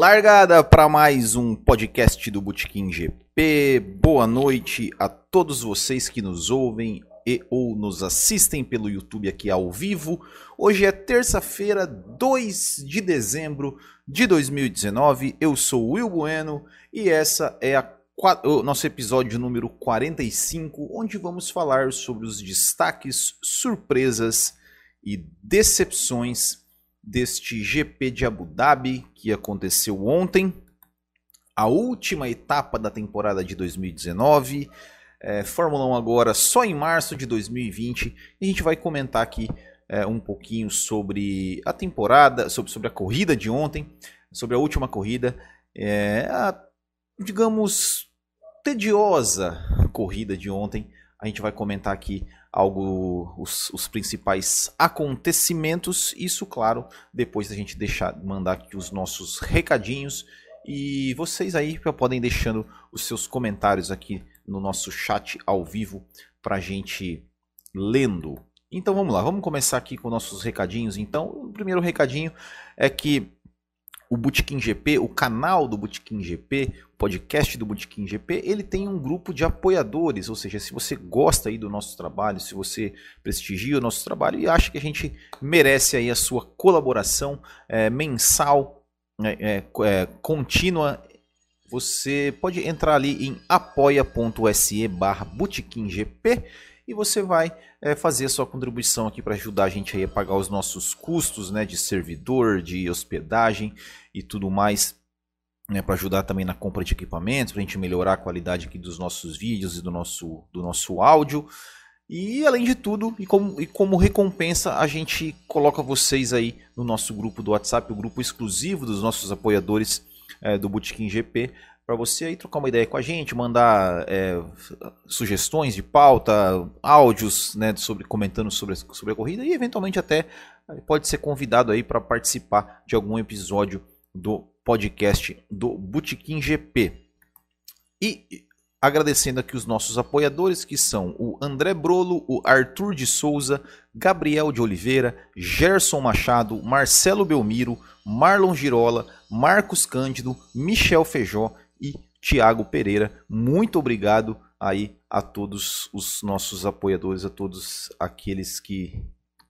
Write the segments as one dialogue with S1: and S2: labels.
S1: Largada para mais um podcast do Botequim GP. Boa noite a todos vocês que nos ouvem e ou nos assistem pelo YouTube aqui ao vivo. Hoje é terça-feira, 2 de dezembro de 2019. Eu sou o Will Bueno e essa é a, o nosso episódio número 45, onde vamos falar sobre os destaques, surpresas e decepções deste GP de Abu Dhabi que aconteceu ontem, a última etapa da temporada de 2019. É, Fórmula 1 agora só em março de 2020 e a gente vai comentar aqui é, um pouquinho sobre a temporada, sobre, sobre a corrida de ontem, sobre a última corrida, é, a, digamos, tediosa corrida de ontem. A gente vai comentar aqui algo, os, os, principais acontecimentos. Isso, claro, depois da gente deixar, mandar aqui os nossos recadinhos. E vocês aí podem deixando os seus comentários aqui no nosso chat ao vivo para gente lendo. Então vamos lá, vamos começar aqui com nossos recadinhos. Então, o primeiro recadinho é que o Bootkin GP, o canal do Bootkin GP, o podcast do Bootkin GP, ele tem um grupo de apoiadores, ou seja, se você gosta aí do nosso trabalho, se você prestigia o nosso trabalho e acha que a gente merece aí a sua colaboração é, mensal, é, é, contínua, você pode entrar ali em apoia.se barra GP e você vai é, fazer a sua contribuição aqui para ajudar a gente aí a pagar os nossos custos né, de servidor, de hospedagem e tudo mais. Né, para ajudar também na compra de equipamentos, para a gente melhorar a qualidade aqui dos nossos vídeos e do nosso, do nosso áudio. E além de tudo, e como, e como recompensa, a gente coloca vocês aí no nosso grupo do WhatsApp, o grupo exclusivo dos nossos apoiadores é, do Bootkin GP, para você aí trocar uma ideia com a gente, mandar é, sugestões de pauta, áudios, né, sobre comentando sobre, sobre a corrida e eventualmente até pode ser convidado aí para participar de algum episódio do podcast do Botequim GP. E agradecendo aqui os nossos apoiadores, que são o André Brolo, o Arthur de Souza, Gabriel de Oliveira, Gerson Machado, Marcelo Belmiro, Marlon Girola, Marcos Cândido, Michel Feijó e Tiago Pereira. Muito obrigado aí a todos os nossos apoiadores, a todos aqueles que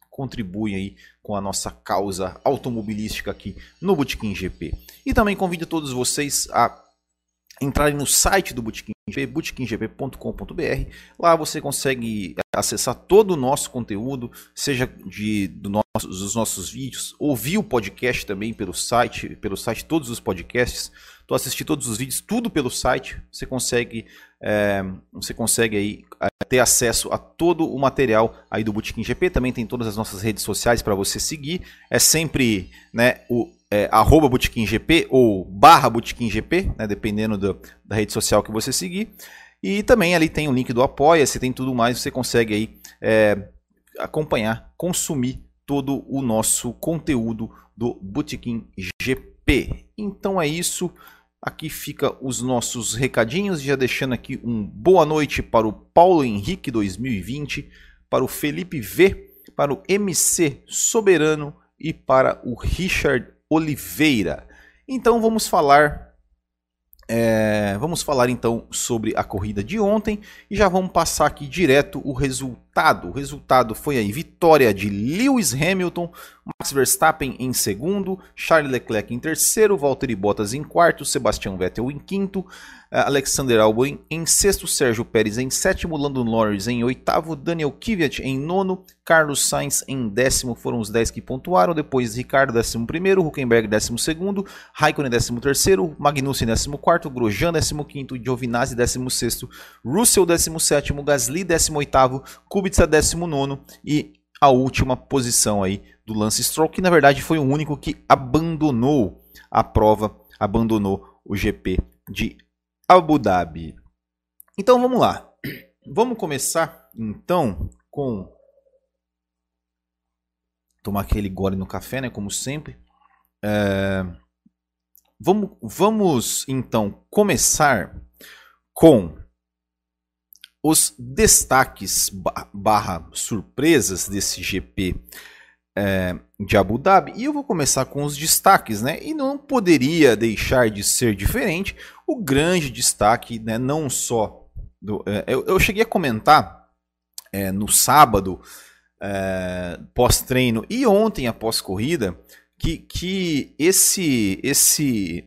S1: contribuem aí com a nossa causa automobilística aqui no Botequim GP. E também convido todos vocês a entrarem no site do Botequim GP. Lá você consegue acessar todo o nosso conteúdo, seja de, do nosso, dos nossos vídeos, ouvir o podcast também pelo site, pelo site todos os podcasts Tu assistir todos os vídeos, tudo pelo site. Você consegue, é, você consegue aí é, ter acesso a todo o material aí do Bootkin GP. Também tem todas as nossas redes sociais para você seguir. É sempre né, o é, arroba GP ou barra GP, né, dependendo do, da rede social que você seguir. E também ali tem o link do Apoia, se tem tudo mais, você consegue aí é, acompanhar, consumir todo o nosso conteúdo do Botequim GP. Então é isso. Aqui fica os nossos recadinhos, já deixando aqui um boa noite para o Paulo Henrique 2020, para o Felipe V, para o MC Soberano e para o Richard Oliveira. Então vamos falar é, vamos falar então sobre a corrida de ontem e já vamos passar aqui direto o resultado. O resultado foi aí vitória de Lewis Hamilton, Max Verstappen em segundo, Charles Leclerc em terceiro, Valtteri Bottas em quarto, Sebastian Vettel em quinto, Alexander Albon em sexto, Sérgio Pérez em sétimo, Lando Norris em oitavo, Daniel Kvyat em nono, Carlos Sainz em décimo, foram os dez que pontuaram, depois Ricardo décimo primeiro, Huckenberg décimo segundo, Raikkonen décimo terceiro, Magnussen décimo quarto, Grosjean décimo quinto, Giovinazzi décimo sexto, Russell décimo sétimo, Gasly décimo oitavo, Kubica décimo nono e a última posição aí do Lance Stroll, que na verdade foi o único que abandonou a prova, abandonou o GP de Abu Dhabi. Então vamos lá. Vamos começar então com tomar aquele gole no café, né? Como sempre. É... Vamos, vamos então começar com os destaques barra surpresas desse GP é, de Abu Dhabi. E eu vou começar com os destaques, né? E não poderia deixar de ser diferente o grande destaque, né? Não só do, é, eu, eu, cheguei a comentar é, no sábado é, pós-treino e ontem após corrida que, que esse esse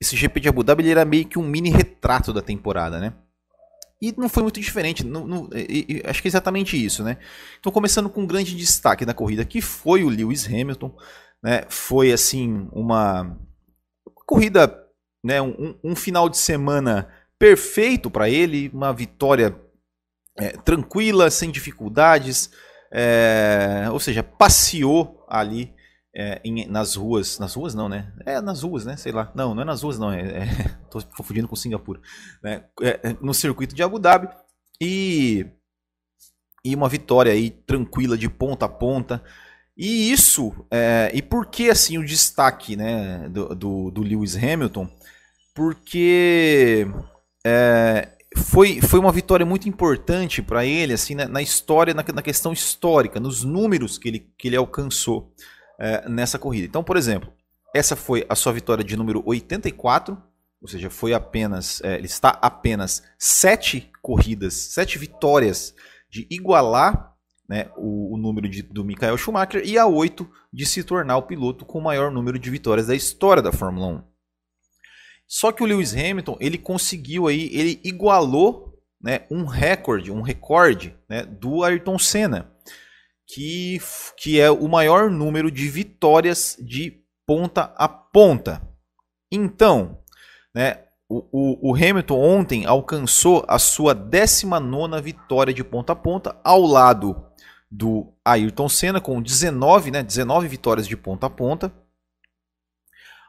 S1: esse GP de Abu Dhabi era meio que um mini retrato da temporada, né? E não foi muito diferente, não, não, e, e, acho que é exatamente isso, né? Então, começando com um grande destaque da corrida, que foi o Lewis Hamilton, né? Foi, assim, uma corrida, né? Um, um final de semana perfeito para ele, uma vitória é, tranquila, sem dificuldades, é, ou seja, passeou ali é, em, nas ruas, nas ruas não, né? É nas ruas, né? Sei lá. Não, não é nas ruas não. É, é tô confundindo com Singapura. Né? É, é, no circuito de Abu Dhabi e e uma vitória aí tranquila de ponta a ponta. E isso, é, e por que assim o destaque né, do, do, do Lewis Hamilton? Porque é, foi, foi uma vitória muito importante para ele assim na, na história, na, na, questão histórica, nos números que ele, que ele alcançou é, nessa corrida. Então, por exemplo, essa foi a sua vitória de número 84, ou seja, foi apenas, é, ele está apenas sete corridas, sete vitórias de igualar né, o, o, número de, do Michael Schumacher e a oito de se tornar o piloto com o maior número de vitórias da história da Fórmula 1. Só que o Lewis Hamilton ele conseguiu aí, ele igualou né, um recorde, um recorde né, do Ayrton Senna que, que é o maior número de vitórias de ponta a ponta. Então, né, o, o, o Hamilton ontem alcançou a sua 19 vitória de ponta a ponta, ao lado do Ayrton Senna, com 19, né, 19 vitórias de ponta a ponta.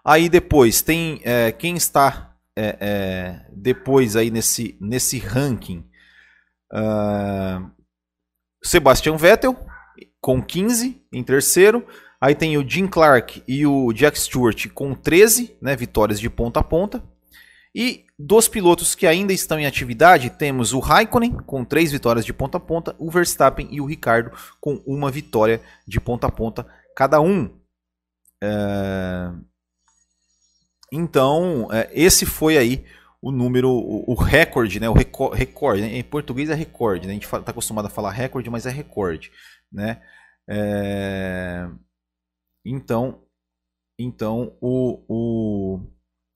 S1: Aí depois tem é, quem está é, é, depois aí nesse, nesse ranking. Uh, Sebastian Vettel, com 15 em terceiro. Aí tem o Jim Clark e o Jack Stewart com 13 né, vitórias de ponta a ponta. E dos pilotos que ainda estão em atividade, temos o Raikkonen com 3 vitórias de ponta a ponta, o Verstappen e o Ricardo com uma vitória de ponta a ponta cada um. É... Então, é, esse foi aí o número, o, o recorde, né? O recorde, né? em português é recorde, né? A gente está acostumado a falar recorde, mas é recorde né? É... Então, então o, o,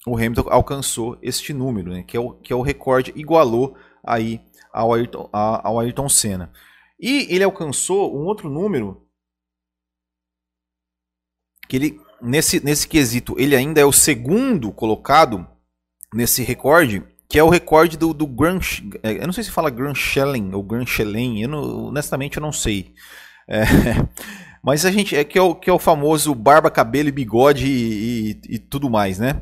S1: o Hamilton alcançou este número, né? que, é o, que é o recorde, igualou aí ao Ayrton, ao Ayrton Senna. E ele alcançou um outro número que ele nesse, nesse quesito ele ainda é o segundo colocado nesse recorde que é o recorde do, do Grand, é, eu não sei se fala Grand Schelling ou Grand Schelling, eu não, honestamente eu não sei. É, mas a gente é que, é o, que é o famoso barba, cabelo e bigode e, e, e tudo mais, né?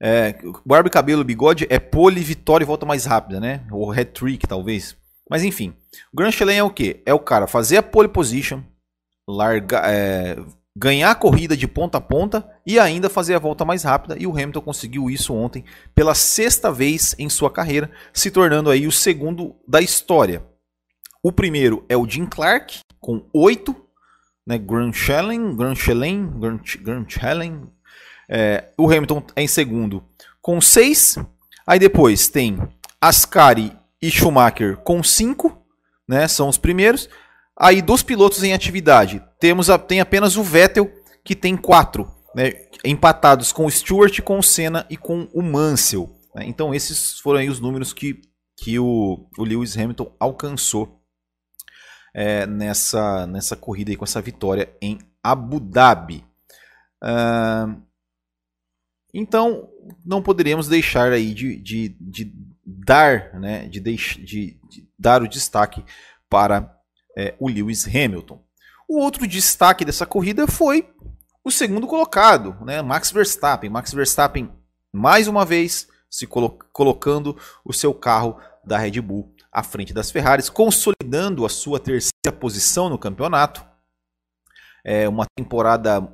S1: É, barba, cabelo, bigode é pole, vitória e volta mais rápida, né? Ou head trick, talvez. Mas enfim, o Grand Chelem é o que? É o cara fazer a pole position, largar, é, ganhar a corrida de ponta a ponta e ainda fazer a volta mais rápida. E o Hamilton conseguiu isso ontem pela sexta vez em sua carreira, se tornando aí o segundo da história. O primeiro é o Jim Clark, com 8, né, Grand Chelem, Grand Chelem, Grand, Grand. É, o Hamilton é em segundo com 6. Aí depois tem Ascari e Schumacher com 5, né, são os primeiros. Aí dos pilotos em atividade, temos a, tem apenas o Vettel que tem 4, né, empatados com o Stewart, com o Senna e com o Mansell. Né? Então esses foram aí os números que, que o, o Lewis Hamilton alcançou é, nessa, nessa corrida aí, com essa vitória em Abu Dhabi. Uh, então, não poderíamos deixar aí de, de, de dar, né, de, deix, de, de, dar o destaque para é, o Lewis Hamilton. O outro destaque dessa corrida foi o segundo colocado, né, Max Verstappen. Max Verstappen, mais uma vez, se colo colocando o seu carro da Red Bull à frente das Ferraris, consolidando a sua terceira posição no campeonato. É uma temporada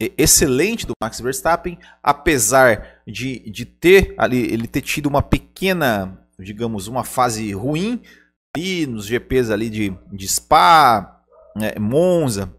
S1: excelente do Max Verstappen, apesar de, de ter ali ele ter tido uma pequena, digamos, uma fase ruim ali nos GPs ali de, de Spa, né, Monza,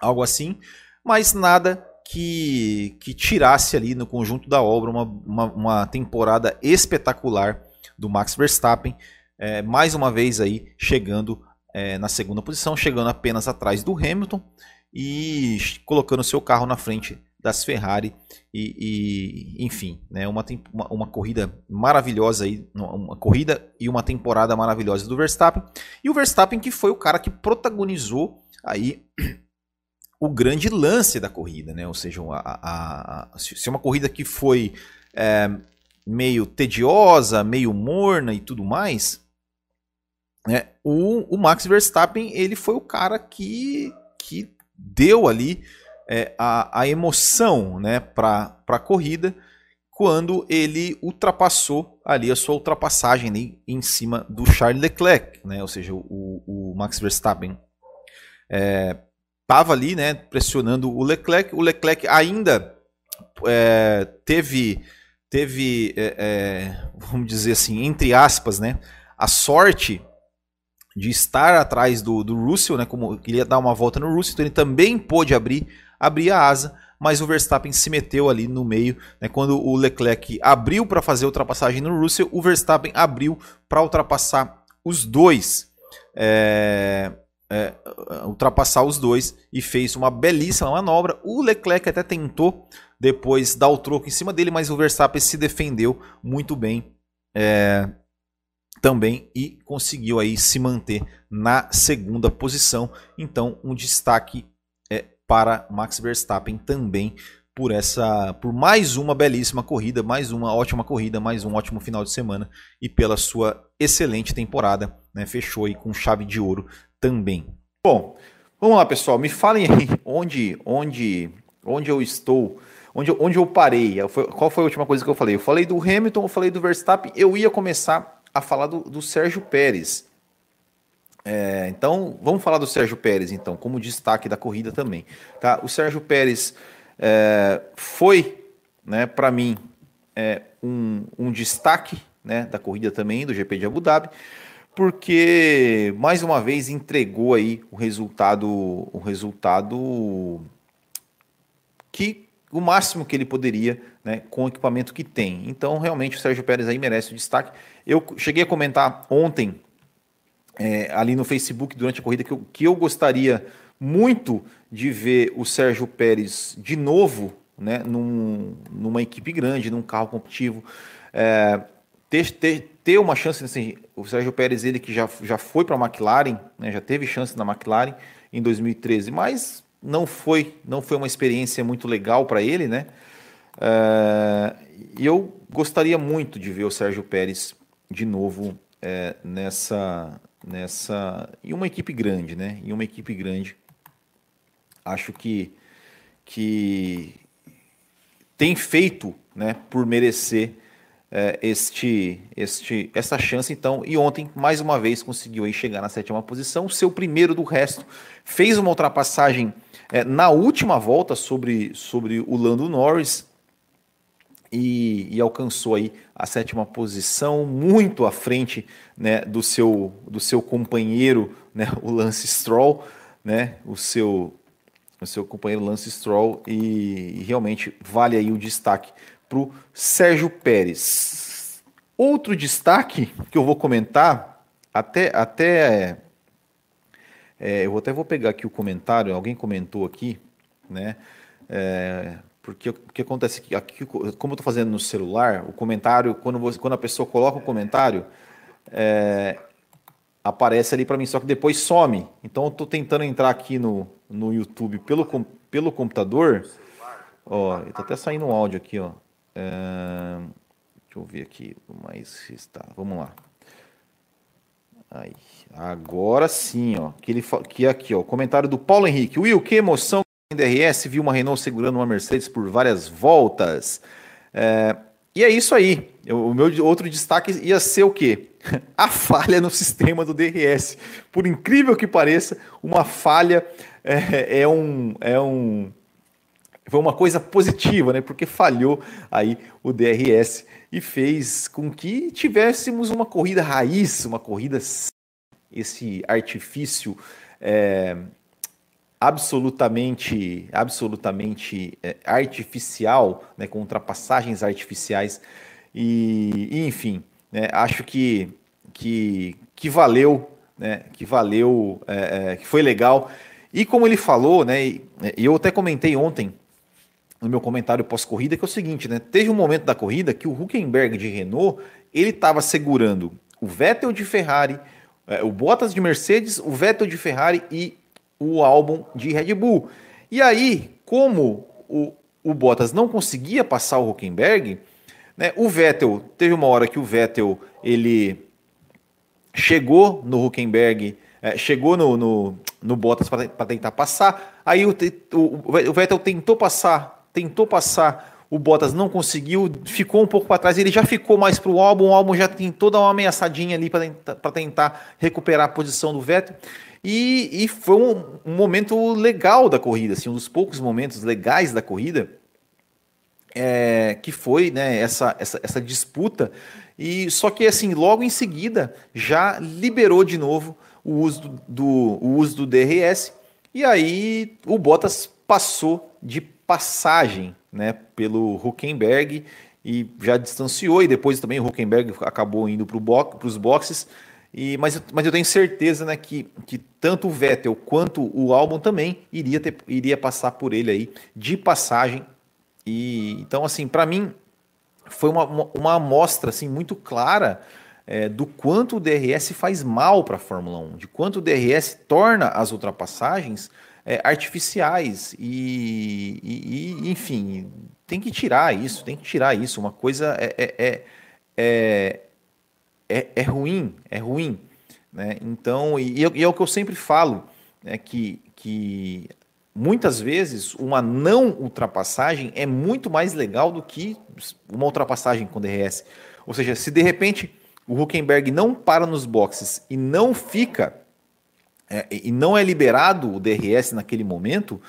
S1: algo assim, mas nada que, que tirasse ali no conjunto da obra uma, uma, uma temporada espetacular do Max Verstappen, é, mais uma vez aí chegando é, na segunda posição, chegando apenas atrás do Hamilton e colocando seu carro na frente das Ferrari e, e enfim, né, uma, uma, uma, corrida maravilhosa aí, uma corrida e uma temporada maravilhosa do Verstappen e o Verstappen que foi o cara que protagonizou aí o grande lance da corrida, né? Ou seja, a, a, a, se é uma corrida que foi é, meio tediosa, meio morna e tudo mais, né? O, o, Max Verstappen ele foi o cara que, que deu ali é, a, a emoção, né? Para a corrida quando ele ultrapassou ali a sua ultrapassagem ali em cima do Charles Leclerc, né? Ou seja, o, o Max Verstappen é, estava ali, né, pressionando o Leclerc. O Leclerc ainda é, teve, teve é, é, vamos dizer assim, entre aspas, né, a sorte de estar atrás do, do Russell, né, como queria dar uma volta no Russell, então ele também pôde abrir, abrir a asa, mas o Verstappen se meteu ali no meio, né, quando o Leclerc abriu para fazer a ultrapassagem no Russell, o Verstappen abriu para ultrapassar os dois. É, é, ultrapassar os dois e fez uma belíssima manobra. O Leclerc até tentou depois dar o troco em cima dele, mas o Verstappen se defendeu muito bem é, também e conseguiu aí se manter na segunda posição. Então, um destaque é, para Max Verstappen também por essa, por mais uma belíssima corrida, mais uma ótima corrida, mais um ótimo final de semana e pela sua excelente temporada, né? Fechou aí com chave de ouro também. Bom, vamos lá, pessoal. Me falem aí onde, onde, onde eu estou, onde, onde eu parei. Qual foi a última coisa que eu falei? Eu falei do Hamilton, eu falei do Verstappen. Eu ia começar a falar do, do Sérgio Pérez. É, então, vamos falar do Sérgio Pérez, então, como destaque da corrida também. Tá? O Sérgio Pérez é, foi, né, para mim, é, um, um destaque né, da corrida também, do GP de Abu Dhabi porque mais uma vez entregou aí o resultado, o resultado que o máximo que ele poderia, né, com o equipamento que tem. Então, realmente o Sérgio Pérez aí merece o destaque. Eu cheguei a comentar ontem é, ali no Facebook durante a corrida que eu, que eu gostaria muito de ver o Sérgio Pérez de novo, né, num, numa equipe grande, num carro competitivo. É, ter, ter, ter uma chance, assim, o Sérgio Pérez, ele que já, já foi para a McLaren, né, já teve chance na McLaren em 2013, mas não foi, não foi uma experiência muito legal para ele, né? Uh, e eu gostaria muito de ver o Sérgio Pérez de novo é, nessa, nessa, em uma equipe grande, né? Em uma equipe grande, acho que que tem feito, né, por merecer é, este, este, essa chance, então, e ontem, mais uma vez, conseguiu aí chegar na sétima posição, seu primeiro do resto, fez uma ultrapassagem é, na última volta sobre, sobre o Lando Norris e, e, alcançou aí a sétima posição, muito à frente né, do, seu, do seu companheiro, né, o Lance Stroll, né, o seu, o seu companheiro Lance Stroll, e, e realmente vale aí o destaque para o Sérgio Pérez. Outro destaque que eu vou comentar, até, até é, eu até vou pegar aqui o comentário, alguém comentou aqui, né? É, porque o que acontece aqui, aqui como eu estou fazendo no celular, o comentário, quando, você, quando a pessoa coloca o comentário, é, aparece ali para mim, só que depois some. Então eu estou tentando entrar aqui no, no YouTube pelo, pelo computador. Ó, está até saindo um áudio aqui, ó deixa eu ver aqui mais está. Vamos lá. Aí, agora sim, ó. Que ele que aqui, ó, comentário do Paulo Henrique. Will, que emoção em DRS viu uma Renault segurando uma Mercedes por várias voltas. É, e é isso aí. O meu outro destaque ia ser o quê? A falha no sistema do DRS. Por incrível que pareça, uma falha é, é um, é um foi uma coisa positiva, né? Porque falhou aí o DRS e fez com que tivéssemos uma corrida raiz, uma corrida esse artifício é, absolutamente, absolutamente é, artificial, né, com ultrapassagens artificiais. E, e enfim, né, acho que, que, que valeu, né, que valeu, é, é que foi legal. E como ele falou, né, e eu até comentei ontem no meu comentário pós-corrida que é o seguinte, né, teve um momento da corrida que o Huckenberg de Renault ele estava segurando o Vettel de Ferrari, é, o Bottas de Mercedes, o Vettel de Ferrari e o álbum de Red Bull. E aí, como o, o Bottas não conseguia passar o Huckenberg, né, o Vettel, teve uma hora que o Vettel ele chegou no Huckenberg, é, chegou no, no, no Bottas para tentar passar, aí o, o, o Vettel tentou passar, tentou passar o Bottas não conseguiu, ficou um pouco para trás, ele já ficou mais para o álbum, o álbum já tem toda uma ameaçadinha ali para tentar recuperar a posição do Vettel. E, e foi um, um, momento legal da corrida, assim, um dos poucos momentos legais da corrida, é, que foi né, essa, essa, essa disputa. E só que assim, logo em seguida já liberou de novo o uso do, do o uso do DRS. E aí o Bottas passou de passagem né, pelo Huckenberg e já distanciou, e depois também o Huckenberg acabou indo para bo os boxes. E, mas, mas eu tenho certeza né, que, que tanto o Vettel quanto o Albon também iria, ter, iria passar por ele aí de passagem. E então, assim, para mim foi uma, uma, uma, amostra assim, muito clara é, do quanto o DRS faz mal para a Fórmula 1, de quanto o DRS torna as ultrapassagens é, artificiais e, e, e, enfim, tem que tirar isso, tem que tirar isso. Uma coisa é, é, é, é, é ruim, é ruim. Né? Então, e, e, é o que eu sempre falo, é que, que muitas vezes uma não ultrapassagem é muito mais legal do que uma ultrapassagem com DRS. Ou seja, se de repente o Huckenberg não para nos boxes e não fica é, e não é liberado o DRS naquele momento,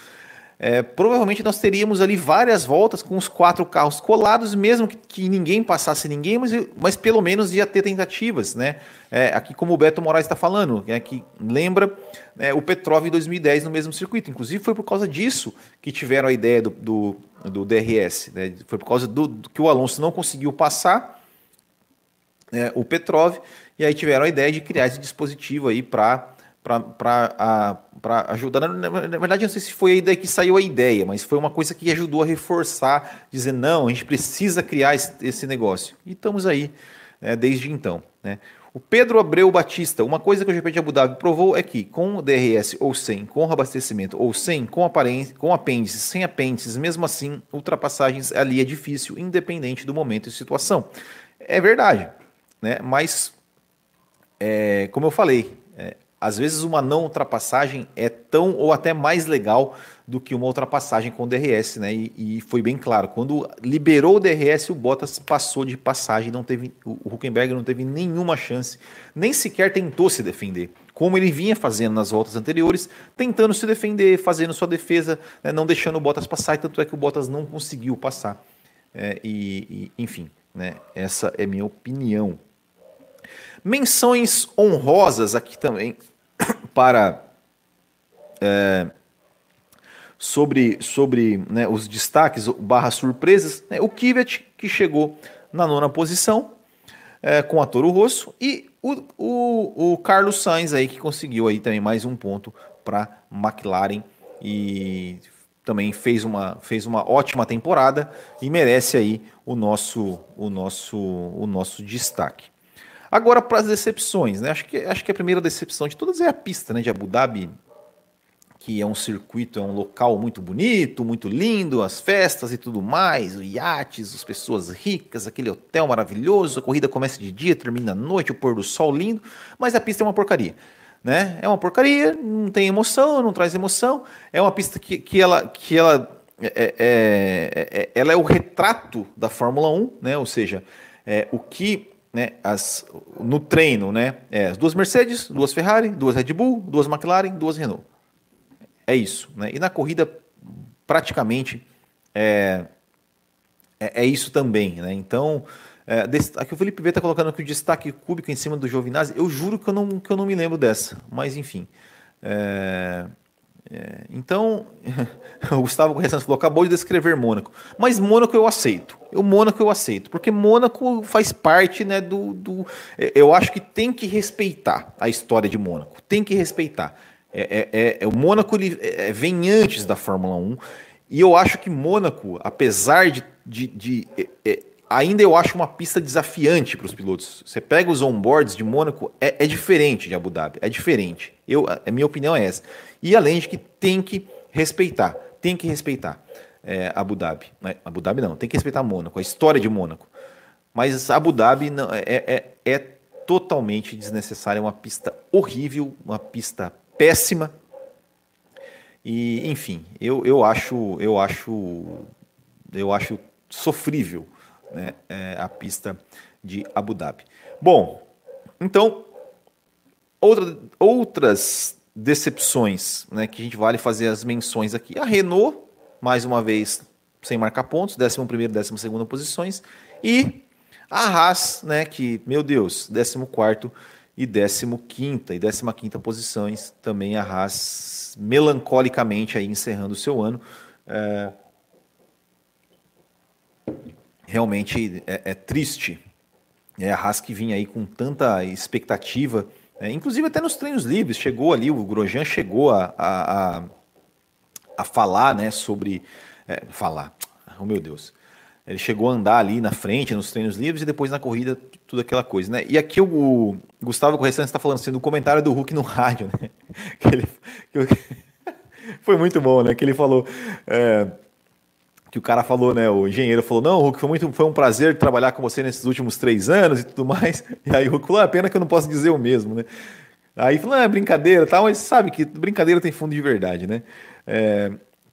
S1: é, provavelmente nós teríamos ali várias voltas com os quatro carros colados, mesmo que, que ninguém passasse ninguém, mas, mas, pelo menos ia ter tentativas, né? É, aqui como o Beto Moraes está falando, é, que lembra é, o Petrov em 2010 no mesmo circuito. Inclusive foi por causa disso que tiveram a ideia do, do, do DRS. Né? Foi por causa do, do, que o Alonso não conseguiu passar é, o Petrov, e aí tiveram a ideia de criar esse dispositivo aí para para ajudar. Na, verdade, não sei se foi aí daí que saiu a ideia, mas foi uma coisa que ajudou a reforçar, dizer, não, a gente precisa criar esse, esse negócio. E estamos aí né, desde então. Né? O Pedro Abreu Batista, uma coisa que o GP de Abu Dhabi provou é que com DRS ou sem, com abastecimento ou sem, com, com apêndices, sem apêndices, mesmo assim, ultrapassagens ali é difícil, independente do momento e situação. É verdade, né? mas, é, como eu falei, às vezes uma não ultrapassagem é tão ou até mais legal do que uma ultrapassagem com DRS, né? E, e, foi bem claro, quando liberou o DRS, o Bottas passou de passagem, não teve, o Huckenberg não teve nenhuma chance, nem sequer tentou se defender, como ele vinha fazendo nas voltas anteriores, tentando se defender, fazendo sua defesa, né? não deixando o Bottas passar, e tanto é que o Bottas não conseguiu passar. É, e, e, enfim, né? Essa é minha opinião. Menções honrosas aqui também para é, sobre, sobre né, os destaques barra surpresas, né, o Kivet, que chegou na nona posição é, com a Toro Rosso, e o, o, o, Carlos Sainz aí, que conseguiu aí também mais um ponto para McLaren e também fez uma, fez uma ótima temporada e merece aí o nosso, o nosso, o nosso destaque. Agora para as decepções, né? Acho que, acho que a primeira decepção de todas é a pista né, de Abu Dhabi, que é um circuito, é um local muito bonito, muito lindo, as festas e tudo mais, os iates, as pessoas ricas, aquele hotel maravilhoso, a corrida começa de dia, termina à noite, o pôr do sol lindo, mas a pista é uma porcaria. Né? É uma porcaria, não tem emoção, não traz emoção. É uma pista que, que ela, que ela, é, é, é, é ela é o retrato da Fórmula 1, né? ou seja, é, o que né, as, no treino, né, é, as duas Mercedes, duas Ferrari, duas Red Bull, duas McLaren, duas Renault. É isso. Né? E na corrida, praticamente, é, é, é isso também. Né? Então, é, aqui o Felipe B está colocando aqui o destaque cúbico em cima do Giovinazzi. Eu juro que eu, não, que eu não me lembro dessa, mas enfim. É, é, então, o Gustavo Correção falou: acabou de descrever Mônaco. Mas Mônaco eu aceito. O Mônaco eu aceito, porque Mônaco faz parte né, do, do. É, eu acho que tem que respeitar a história de Mônaco. Tem que respeitar. É, é, é o Mônaco ele, é, vem antes da Fórmula 1. E eu acho que Mônaco, apesar de, de, de ainda eu acho uma pista desafiante para os pilotos. Você pega os onboards de Mônaco, é, é, diferente de Abu Dhabi, é diferente. Eu, a minha opinião é essa. E além de que tem que respeitar, tem que respeitar é, Abu Dhabi. Né? Abu Dhabi não, tem que respeitar Mônaco, a história de Mônaco. Mas Abu Dhabi não, é, é, é totalmente desnecessária, é uma pista horrível, uma pista péssima. E, enfim, eu, eu acho, eu acho, eu acho sofrível né, é, a pista de Abu Dhabi. Bom, então outra, outras decepções, né, que a gente vale fazer as menções aqui. A Renault, mais uma vez, sem marcar pontos, 11 primeiro, 12 segunda posições, e a Haas, né, que, meu Deus, 14 quarto e 15 quinta e 15 quinta posições, também a Haas melancolicamente aí encerrando o seu ano. É... Realmente é, é triste. É a Haas que vinha aí com tanta expectativa é, inclusive até nos treinos livres, chegou ali, o Grosjean chegou a, a, a, a falar né, sobre. É, falar, oh meu Deus. Ele chegou a andar ali na frente, nos treinos livres, e depois na corrida, tudo aquela coisa, né? E aqui o, Gustavo Correção está falando assim, comentário do Hulk no rádio, né? Que ele, que, foi muito bom, né? Que ele falou. É, que o cara falou, né? O engenheiro falou: Não, Hulk, foi, muito, foi um prazer trabalhar com você nesses últimos três anos e tudo mais. E aí o Hulk falou: É pena que eu não posso dizer o mesmo, né? Aí falou: É brincadeira, tal, mas sabe que brincadeira tem fundo de verdade, né? É,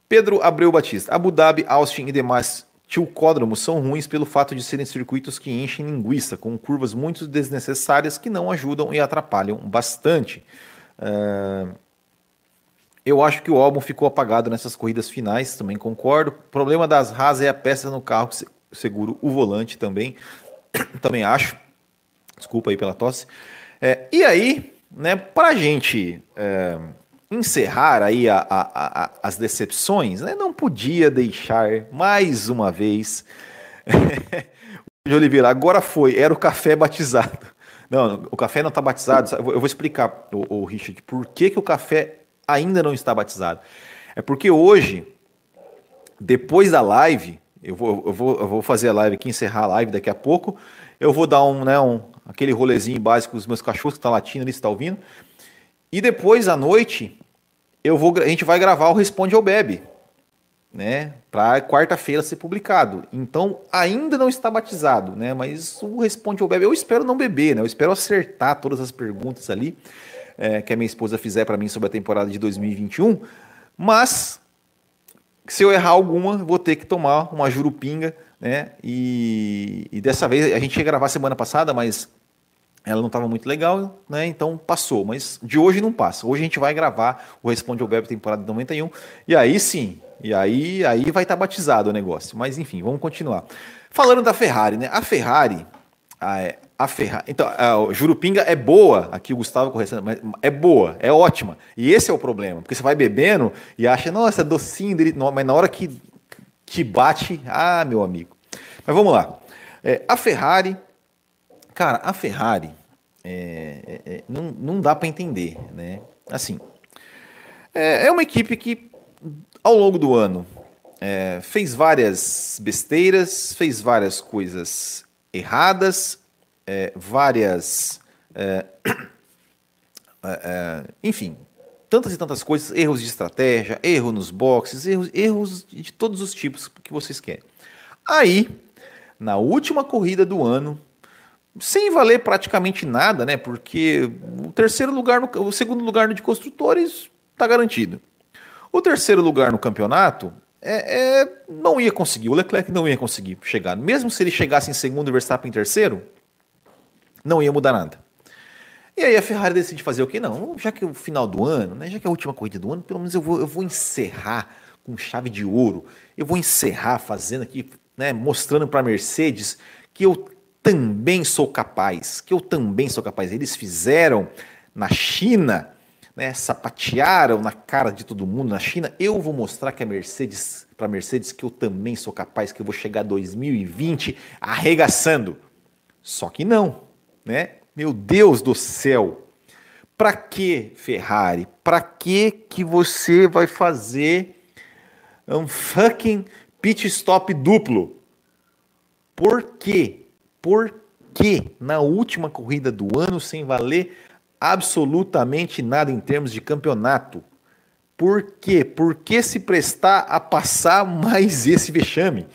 S1: Pedro Abreu Batista: Abu Dhabi, Austin e demais tilcódromos são ruins pelo fato de serem circuitos que enchem linguiça, com curvas muito desnecessárias que não ajudam e atrapalham bastante. É, eu acho que o álbum ficou apagado nessas corridas finais, também concordo. O problema das Haas é a peça no carro que segura o volante também. também acho. Desculpa aí pela tosse. É, e aí, né, para a gente é, encerrar aí a, a, a, as decepções, né, não podia deixar mais uma vez de Oliveira. Agora foi, era o café batizado. Não, o café não está batizado. Eu vou explicar, o, o Richard, por que, que o café ainda não está batizado. É porque hoje, depois da live, eu vou, eu vou, eu vou fazer a live aqui, encerrar a live daqui a pouco. Eu vou dar um, né, um aquele rolezinho básico dos meus cachorros que estão tá latindo ali, está ouvindo. E depois à noite, eu vou, a gente vai gravar o Responde ao Bebe, né? Para quarta-feira ser publicado. Então ainda não está batizado, né? Mas o Responde ao Bebe, eu espero não beber, né? Eu espero acertar todas as perguntas ali é, que a minha esposa fizer para mim sobre a temporada de 2021, mas se eu errar alguma, vou ter que tomar uma jurupinga, né? E, e dessa vez a gente ia gravar semana passada, mas ela não estava muito legal, né? Então passou, mas de hoje não passa. Hoje a gente vai gravar o Responde ao Web temporada 91 e aí sim, e aí aí vai estar tá batizado o negócio. Mas enfim, vamos continuar. Falando da Ferrari, né? A Ferrari, a, Ferrari. Então, a Jurupinga é boa, aqui o Gustavo correção, mas é boa, é ótima. E esse é o problema, porque você vai bebendo e acha, nossa, é docinho dele, mas na hora que, que bate, ah, meu amigo. Mas vamos lá. É, a Ferrari, cara, a Ferrari é, é, é não, não dá para entender, né? Assim, é, é, uma equipe que ao longo do ano é, fez várias besteiras, fez várias coisas erradas, é, várias. É, é, é, enfim, tantas e tantas coisas, erros de estratégia, erro nos boxes, erros, erros de todos os tipos que vocês querem. Aí, na última corrida do ano, sem valer praticamente nada, né? Porque o terceiro lugar, no, o segundo lugar de construtores está garantido. O terceiro lugar no campeonato é, é, não ia conseguir. O Leclerc não ia conseguir chegar. Mesmo se ele chegasse em segundo e Verstappen em terceiro, não ia mudar nada. E aí a Ferrari decide fazer o quê? Não, já que é o final do ano, né, já que é a última corrida do ano, pelo menos eu vou, eu vou encerrar com chave de ouro. Eu vou encerrar fazendo aqui, né, mostrando para a Mercedes que eu também sou capaz, que eu também sou capaz. Eles fizeram na China, né, sapatearam na cara de todo mundo na China, eu vou mostrar que a Mercedes, para a Mercedes, que eu também sou capaz, que eu vou chegar 2020 arregaçando. Só que não, né? Meu Deus do céu. Para que Ferrari? Para que que você vai fazer um fucking pit stop duplo? Por quê? Por quê? Na última corrida do ano sem valer absolutamente nada em termos de campeonato. Por quê? Por que se prestar a passar mais esse vexame?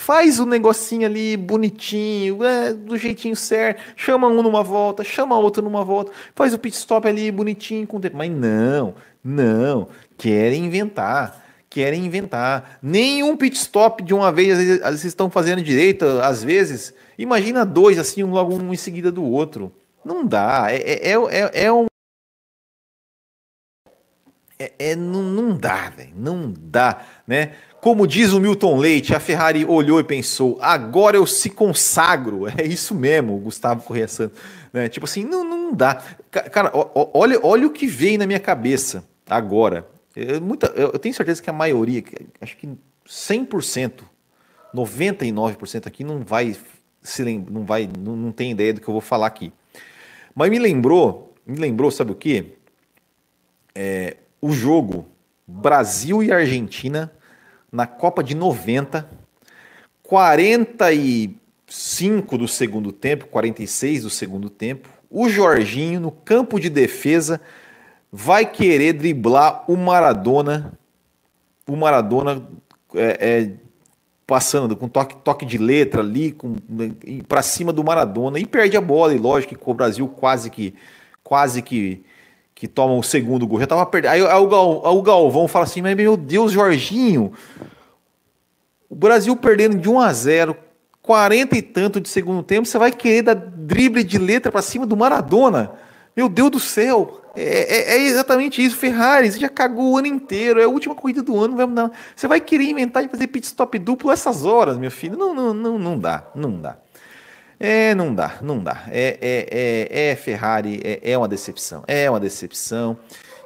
S1: Faz o um negocinho ali bonitinho, é, do jeitinho certo. Chama um numa volta, chama outro numa volta. Faz o pit stop ali bonitinho com tempo. Mas não, não. Querem inventar. Querem inventar. Nenhum pit stop de uma vez, às vezes, às vezes estão fazendo direito, às vezes. Imagina dois assim, um logo um em seguida do outro. Não dá. É, é, é, é, um. É, é, não, não dá, velho. Não dá, né? Como diz o Milton Leite, a Ferrari olhou e pensou: agora eu se consagro. É isso mesmo, Gustavo Correia Santos. Né? Tipo assim, não, não dá. Cara, olha, olha o que veio na minha cabeça agora. Eu, muita, eu tenho certeza que a maioria, acho que 100%, 99% aqui não vai se lembra, não vai, não, não tem ideia do que eu vou falar aqui. Mas me lembrou, me lembrou, sabe o que? É, o jogo Brasil e Argentina na Copa de 90, 45 do segundo tempo, 46 do segundo tempo. O Jorginho, no campo de defesa, vai querer driblar o Maradona. O Maradona é, é, passando com toque, toque de letra ali, para cima do Maradona e perde a bola. E lógico que o Brasil quase que quase que que toma o segundo gol. Já tava perdendo. Aí, aí, o Gal, aí o Galvão fala assim: "Mas meu Deus, Jorginho, o Brasil perdendo de 1 a 0, 40 e tanto de segundo tempo, você vai querer dar drible de letra para cima do Maradona? Meu Deus do céu! É, é, é, exatamente isso. Ferrari, você já cagou o ano inteiro. É a última corrida do ano. Você vai querer inventar de fazer pit stop duplo essas horas, meu filho? Não, não, não, não dá. Não dá. É, não dá, não dá. É, é, é, é Ferrari, é, é uma decepção. É uma decepção.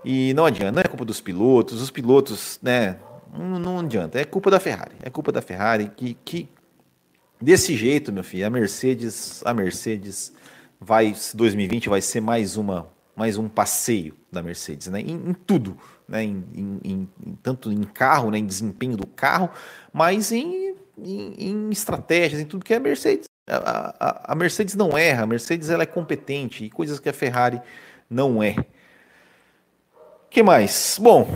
S1: E não adianta, não é culpa dos pilotos. Os pilotos, né? Não, não adianta. É culpa da Ferrari. É culpa da Ferrari que, que desse jeito, meu filho, a Mercedes, a Mercedes vai 2020 vai ser mais uma mais um passeio da Mercedes, né? Em, em tudo, né? Em, em, tanto em carro, né? em desempenho do carro, mas em, em, estratégias, em tudo que é Mercedes. A, a, a, Mercedes não erra, a Mercedes ela é competente e coisas que a Ferrari não é. que mais? Bom,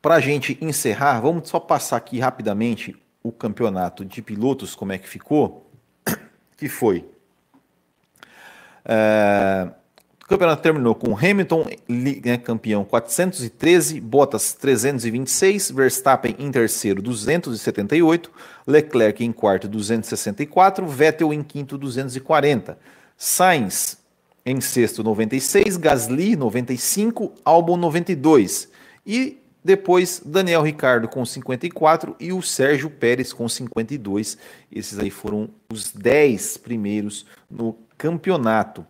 S1: para a gente encerrar, vamos só passar aqui rapidamente o campeonato de pilotos, como é que ficou, que foi é, o campeonato terminou com Hamilton, né, campeão 413, Bottas 326, Verstappen em terceiro 278, Leclerc em quarto 264, Vettel em quinto 240, Sainz em sexto 96, Gasly 95, Albon 92 e depois Daniel Ricardo com 54 e o Sérgio Pérez com 52. Esses aí foram os 10 primeiros no campeonato.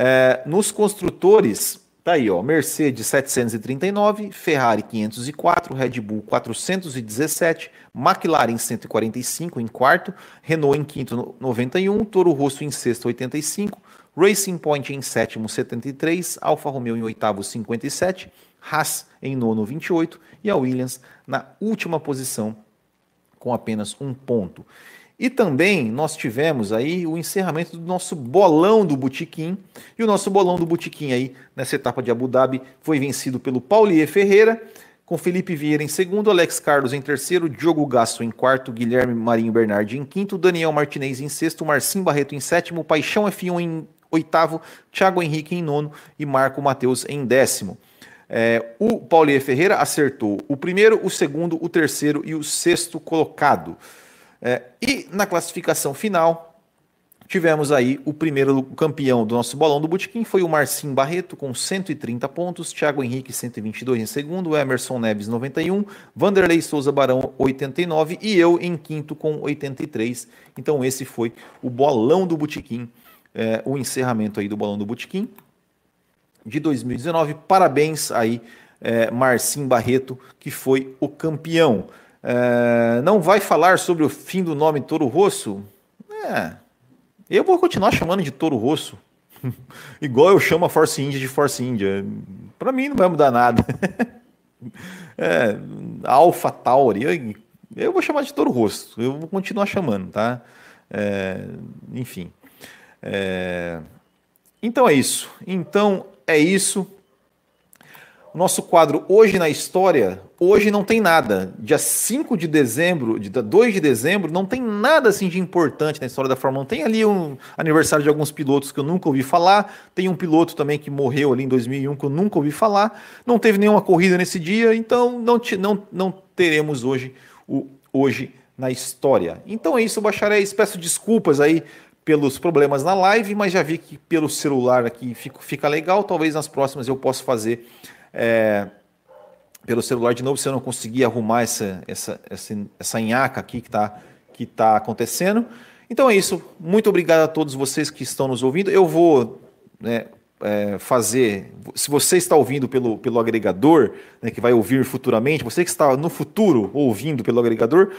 S1: É, nos construtores, tá aí, ó, Mercedes 739, Ferrari 504, Red Bull 417, McLaren 145 em quarto, Renault em quinto 91, Toro Rosso em sexto 85, Racing Point em sétimo 73, Alfa Romeo em oitavo 57, Haas em nono 28 e a Williams na última posição com apenas um ponto. E também nós tivemos aí o encerramento do nosso bolão do Botequim. E o nosso bolão do Botequim aí, nessa etapa de Abu Dhabi, foi vencido pelo Paulier Ferreira, com Felipe Vieira em segundo, Alex Carlos em terceiro, Diogo Gasso em quarto, Guilherme Marinho Bernardi em quinto, Daniel Martinez em sexto, Marcinho Barreto em sétimo, Paixão F1 em oitavo, Thiago Henrique em nono e Marco Mateus em décimo. É, o Paulier Ferreira acertou o primeiro, o segundo, o terceiro e o sexto colocado. É, e na classificação final, tivemos aí o primeiro campeão do nosso bolão do Botequim, foi o Marcinho Barreto, com 130 pontos, Thiago Henrique, 122 em segundo, Emerson Neves, 91, Vanderlei Souza Barão, 89 e eu em quinto com 83. Então esse foi o bolão do Botequim, é, o encerramento aí do bolão do Botequim. de 2019. Parabéns aí, é, Marcim Barreto, que foi o campeão. É, não vai falar sobre o fim do nome Toro Rosso? É, eu vou continuar chamando de Toro Rosso. Igual eu chamo a Force India de Force India. Para mim não vai mudar nada. é, Alpha Tauri. Eu, eu, vou chamar de Toro Rosso. Eu vou continuar chamando, tá? É, enfim. É, então é isso. Então é isso. Nosso quadro Hoje na História, hoje não tem nada. Dia 5 de dezembro, dia 2 de dezembro, não tem nada assim de importante na história da Fórmula 1. Tem ali um aniversário de alguns pilotos que eu nunca ouvi falar. Tem um piloto também que morreu ali em 2001 que eu nunca ouvi falar. Não teve nenhuma corrida nesse dia, então não, não, não teremos hoje o Hoje na História. Então é isso, bacharéis. Peço desculpas aí pelos problemas na live, mas já vi que pelo celular aqui fica, fica legal. Talvez nas próximas eu possa fazer é, pelo celular de novo se eu não conseguir arrumar essa, essa, essa, essa nhaca aqui que está que tá acontecendo. Então é isso. Muito obrigado a todos vocês que estão nos ouvindo. Eu vou né, é, fazer. Se você está ouvindo pelo, pelo agregador, né, que vai ouvir futuramente, você que está no futuro ouvindo pelo agregador,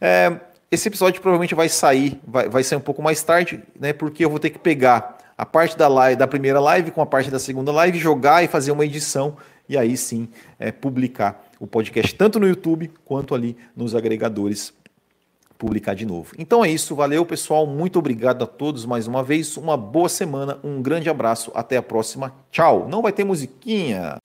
S1: é, esse episódio provavelmente vai sair, vai, vai sair um pouco mais tarde, né, porque eu vou ter que pegar a parte da live, da primeira live com a parte da segunda live, jogar e fazer uma edição e aí sim é, publicar o podcast tanto no YouTube quanto ali nos agregadores publicar de novo. Então é isso, valeu pessoal, muito obrigado a todos mais uma vez, uma boa semana, um grande abraço, até a próxima, tchau. Não vai ter musiquinha.